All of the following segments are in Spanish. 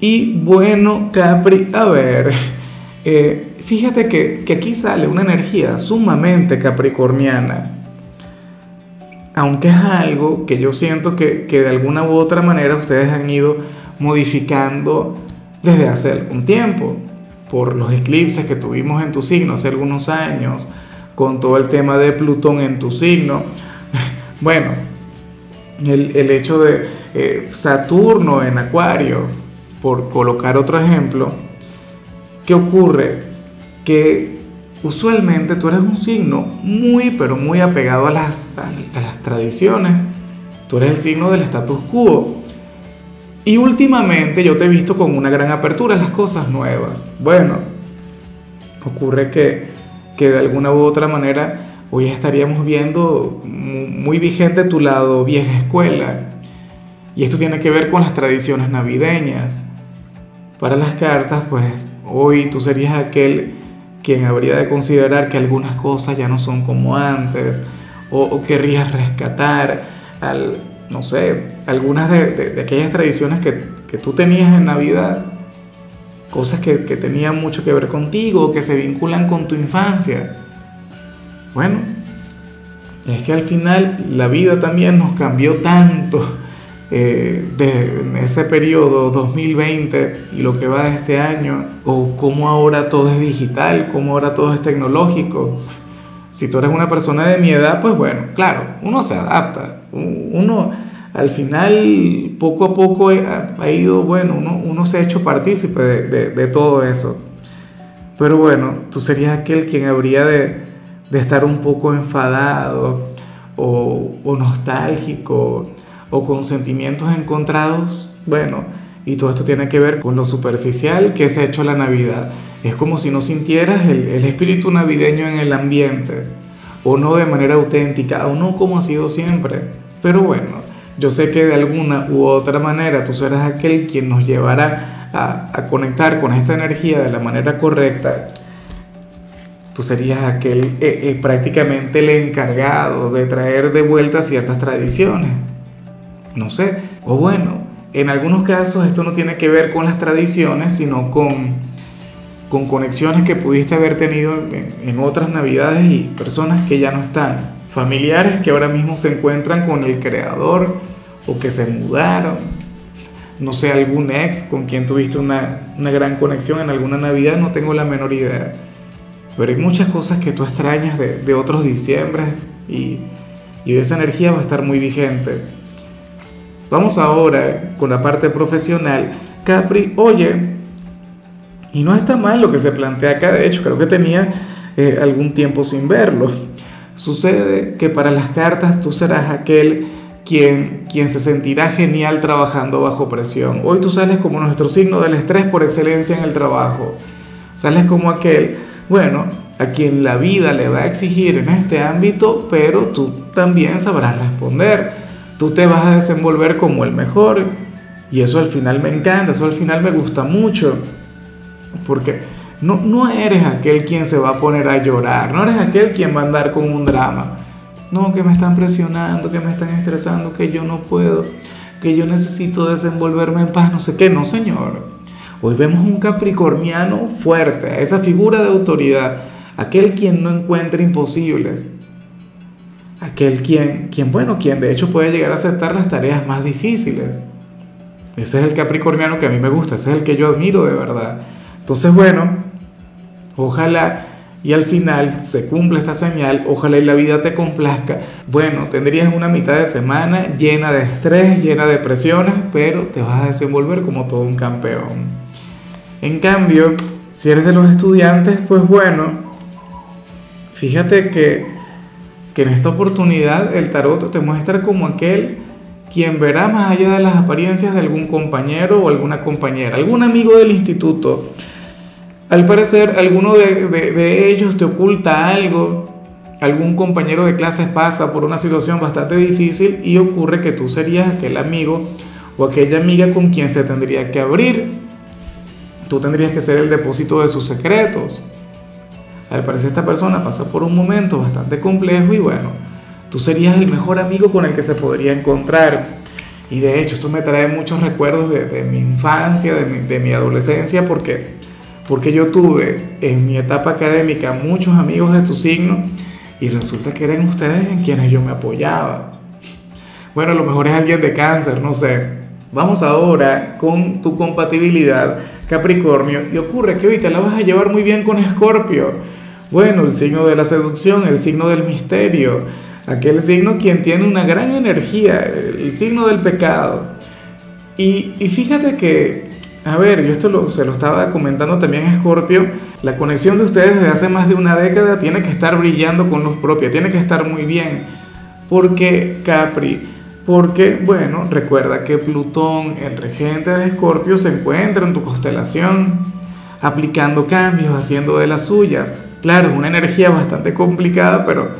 Y bueno, Capri, a ver, eh, fíjate que, aquí sale una energía sumamente capricorniana. Aunque es algo que yo siento que, que de alguna u otra manera ustedes han ido modificando desde hace algún tiempo, por los eclipses que tuvimos en tu signo hace algunos años, con todo el tema de Plutón en tu signo. Bueno, el, el hecho de eh, Saturno en Acuario, por colocar otro ejemplo, ¿qué ocurre? Que usualmente tú eres un signo muy, pero muy apegado a las, a las tradiciones. Tú eres el signo del status quo. Y últimamente yo te he visto con una gran apertura a las cosas nuevas. Bueno, ocurre que, que de alguna u otra manera hoy estaríamos viendo muy vigente tu lado vieja escuela. Y esto tiene que ver con las tradiciones navideñas. Para las cartas, pues hoy tú serías aquel quien habría de considerar que algunas cosas ya no son como antes, o, querrías rescatar, al, no sé, algunas de, aquellas tradiciones que, que, tú tenías en Navidad, cosas que, que tenían mucho que ver contigo, que se vinculan con tu infancia. Bueno, es que al final la vida también nos cambió tanto eh, de ese periodo 2020 y lo que va de este año, o cómo ahora todo es digital, cómo ahora todo es tecnológico. Si tú eres una persona de mi edad, pues bueno, claro, uno se adapta, uno al final poco a poco ha, ido, bueno, uno, uno, se ha hecho partícipe de, todo eso. Pero bueno, tú serías aquel quien habría de, estar un poco enfadado o nostálgico o con sentimientos encontrados, bueno, y todo esto tiene que ver con lo superficial que se ha hecho la Navidad. Es como si no sintieras el, espíritu navideño en el ambiente, o no de manera auténtica, o no como ha sido siempre. Pero bueno, yo sé que de alguna u otra manera tú serás aquel quien nos llevará a, conectar con esta energía de la manera correcta. Tú serías aquel eh, eh, prácticamente el encargado de traer de vuelta ciertas tradiciones no sé. O bueno, en algunos casos esto no tiene que ver con las tradiciones, sino con, con conexiones que pudiste haber tenido en, otras navidades y personas que ya no están. Familiares que ahora mismo se encuentran con el creador o que se mudaron. No sé, algún ex con quien tuviste una, gran conexión en alguna Navidad, no tengo la menor idea. Pero hay muchas cosas que tú extrañas de, otros diciembre y, y esa energía va a estar muy vigente. Vamos ahora con la parte profesional. Capri, oye, y no está mal lo que se plantea acá, de hecho, creo que tenía eh, algún tiempo sin verlo. Sucede que para las cartas tú serás aquel quien, quien se sentirá genial trabajando bajo presión. Hoy tú sales como nuestro signo del estrés por excelencia en el trabajo. Sales como aquel, bueno, a quien la vida le va a exigir en este ámbito, pero tú también sabrás responder tú te vas a desenvolver como el mejor. Y eso al final me encanta, eso al final me gusta mucho. Porque no, no eres aquel quien se va a poner a llorar, no eres aquel quien va a andar con un drama. No, que me están presionando, que me están estresando, que yo no puedo, que yo necesito desenvolverme en paz, no sé qué, no señor. Hoy vemos un capricorniano fuerte, esa figura de autoridad, aquel quien no encuentra imposibles, aquel quien, quien, bueno, quien de hecho puede llegar a aceptar las tareas más difíciles. Ese es el capricorniano que a mí me gusta, ese es el que yo admiro de verdad. Entonces, bueno, ojalá y al final se cumpla esta señal, ojalá y la vida te complazca. Bueno, tendrías una mitad de semana llena de estrés, llena de presiones, pero te vas a desenvolver como todo un campeón. En cambio, si eres de los estudiantes, pues bueno, fíjate que en esta oportunidad el tarot te muestra como aquel quien verá más allá de las apariencias de algún compañero o alguna compañera, algún amigo del instituto, al parecer alguno de ellos te oculta algo, algún compañero de clases pasa por una situación bastante difícil y ocurre que tú serías aquel amigo o aquella amiga con quien se tendría que abrir. Tú tendrías que ser el depósito de sus secretos. Al parecer esta persona pasa por un momento bastante complejo y bueno, tú serías el mejor amigo con el que se podría encontrar. Y de hecho esto me trae muchos recuerdos de, mi infancia, de mi, de mi adolescencia, porque, porque yo tuve en mi etapa académica muchos amigos de tu signo y resulta que eran ustedes en quienes yo me apoyaba. Bueno, a lo mejor es alguien de cáncer, no sé. Vamos ahora con tu compatibilidad, Capricornio, y ocurre que hoy te la vas a llevar muy bien con Escorpio. Bueno, el signo de la seducción, el signo del misterio, aquel signo quien tiene una gran energía, el signo del pecado. Y, y fíjate que a ver, yo esto se lo estaba comentando también a Scorpio. La conexión de ustedes desde hace más de una década tiene que estar brillando con luz propia, tiene que estar muy bien. ¿Por qué Capri? Porque, bueno, recuerda que Plutón, el regente de Escorpio, se encuentra en tu constelación, aplicando cambios, haciendo de las suyas. Claro, una energía bastante complicada, pero,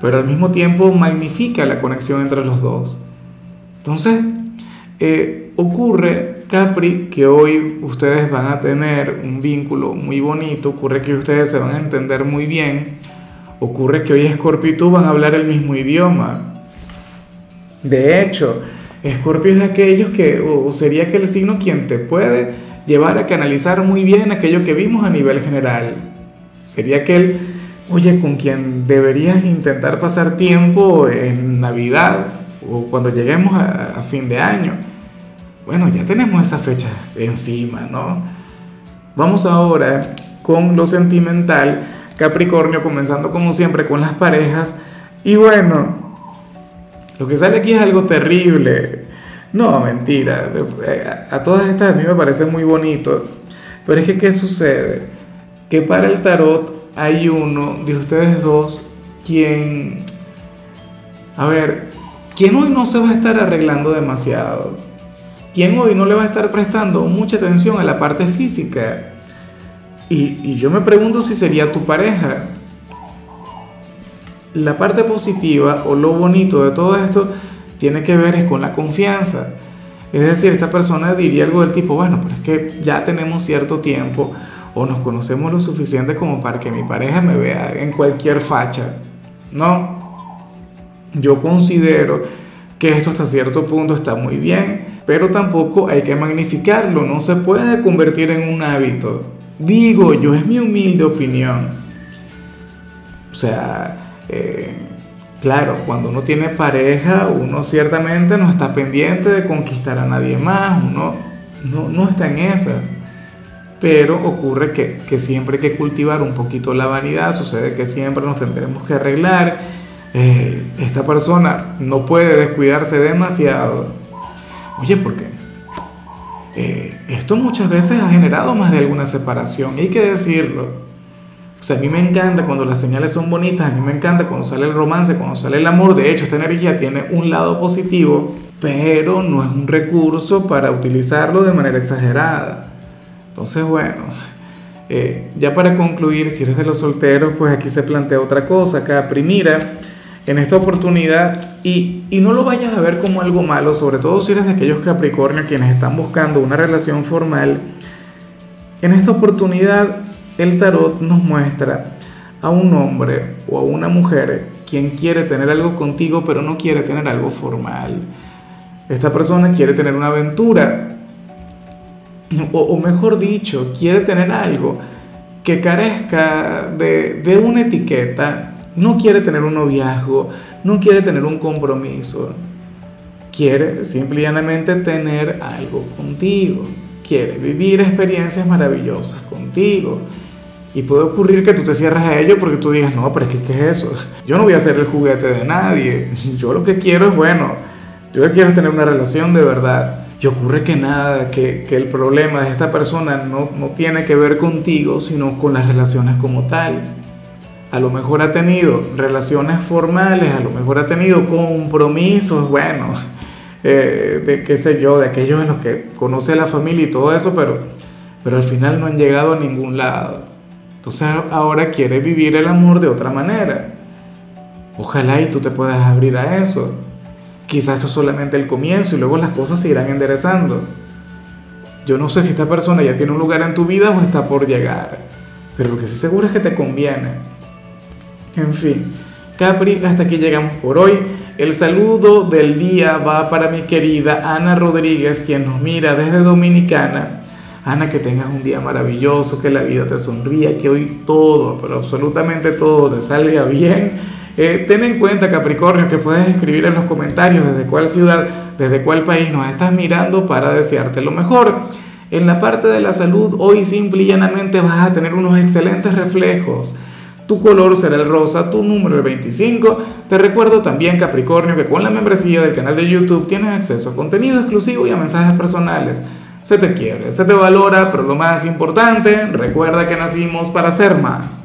pero al mismo tiempo magnifica la conexión entre los dos. Entonces, eh, ocurre, Capri, que hoy ustedes van a tener un vínculo muy bonito, ocurre que ustedes se van a entender muy bien, ocurre que hoy Scorpio y tú van a hablar el mismo idioma. De hecho, Scorpio es de aquellos que, o sería aquel signo quien te puede llevar a canalizar muy bien aquello que vimos a nivel general. Sería aquel, oye, con quien deberías intentar pasar tiempo en Navidad o cuando lleguemos a, fin de año bueno, ya tenemos esa fecha encima, ¿no? Vamos ahora con lo sentimental, Capricornio, comenzando como siempre con las parejas. Y bueno, lo que sale aquí es algo terrible. No, mentira. A todas estas a mí me parece muy bonito. Pero es que, ¿qué sucede? Que para el tarot hay uno de ustedes dos quien, a ver, quien hoy no se va a estar arreglando demasiado ¿Quién hoy no le va a estar prestando mucha atención a la parte física? Y, yo me pregunto si sería tu pareja. La parte positiva o lo bonito de todo esto tiene que ver con la confianza. Es decir, esta persona diría algo del tipo, bueno, pero es que ya tenemos cierto tiempo o nos conocemos lo suficiente como para que mi pareja me vea en cualquier facha. No, yo considero que esto hasta cierto punto está muy bien, pero tampoco hay que magnificarlo, no se puede convertir en un hábito. Digo yo, es mi humilde opinión. O sea, eh, claro, cuando uno tiene pareja, uno ciertamente no está pendiente de conquistar a nadie más, uno no, no está en esas. Pero ocurre que, que siempre hay que cultivar un poquito la vanidad, sucede que siempre nos tendremos que arreglar eh, esta persona no puede descuidarse demasiado. Oye, ¿por qué? Eh, esto muchas veces ha generado más de alguna separación, hay que decirlo. O sea, a mí me encanta cuando las señales son bonitas, a mí me encanta cuando sale el romance, cuando sale el amor. De hecho, esta energía tiene un lado positivo, pero no es un recurso para utilizarlo de manera exagerada. Entonces, bueno, eh, ya para concluir, si eres de los solteros, pues aquí se plantea otra cosa. Acá, primera, en esta oportunidad y, no lo vayas a ver como algo malo, sobre todo si eres de aquellos Capricornio quienes están buscando una relación formal. En esta oportunidad el tarot nos muestra a un hombre o a una mujer quien quiere tener algo contigo pero no quiere tener algo formal. Esta persona quiere tener una aventura o, mejor dicho, quiere tener algo que carezca de, de una etiqueta no quiere tener un noviazgo, no quiere tener un compromiso. Quiere simple y llanamente tener algo contigo. Quiere vivir experiencias maravillosas contigo. Y puede ocurrir que tú te cierres a ello porque tú digas, no, pero es que, ¿qué es eso? Yo no voy a ser el juguete de nadie. Yo lo que quiero es, bueno, yo quiero tener una relación de verdad. Y ocurre que nada, que, que el problema de esta persona no, no tiene que ver contigo, sino con las relaciones como tal a lo mejor ha tenido relaciones formales, a lo mejor ha tenido compromisos, bueno, eh, de qué sé yo, de aquellos en los que conoce la familia y todo eso, pero, pero al final no han llegado a ningún lado. Entonces ahora quiere vivir el amor de otra manera. Ojalá y tú te puedas abrir a eso. Quizás eso es solamente el comienzo y luego las cosas se irán enderezando. Yo no sé si esta persona ya tiene un lugar en tu vida o está por llegar, pero lo que sí seguro es que te conviene. En fin, Capri, hasta aquí llegamos por hoy. El saludo del día va para mi querida Ana Rodríguez, quien nos mira desde Dominicana. Ana, que tengas un día maravilloso, que la vida te sonría, que hoy todo, pero absolutamente todo te salga bien. Eh, ten en cuenta, Capricornio, que puedes escribir en los comentarios desde cuál ciudad, desde cuál país nos estás mirando para desearte lo mejor. En la parte de la salud, hoy simple y llanamente vas a tener unos excelentes reflejos tu color será el rosa, tu número el 25. Te recuerdo también, Capricornio, que con la membresía del canal de YouTube tienes acceso a contenido exclusivo y a mensajes personales. Se te quiere, se te valora, pero lo más importante, recuerda que nacimos para ser más.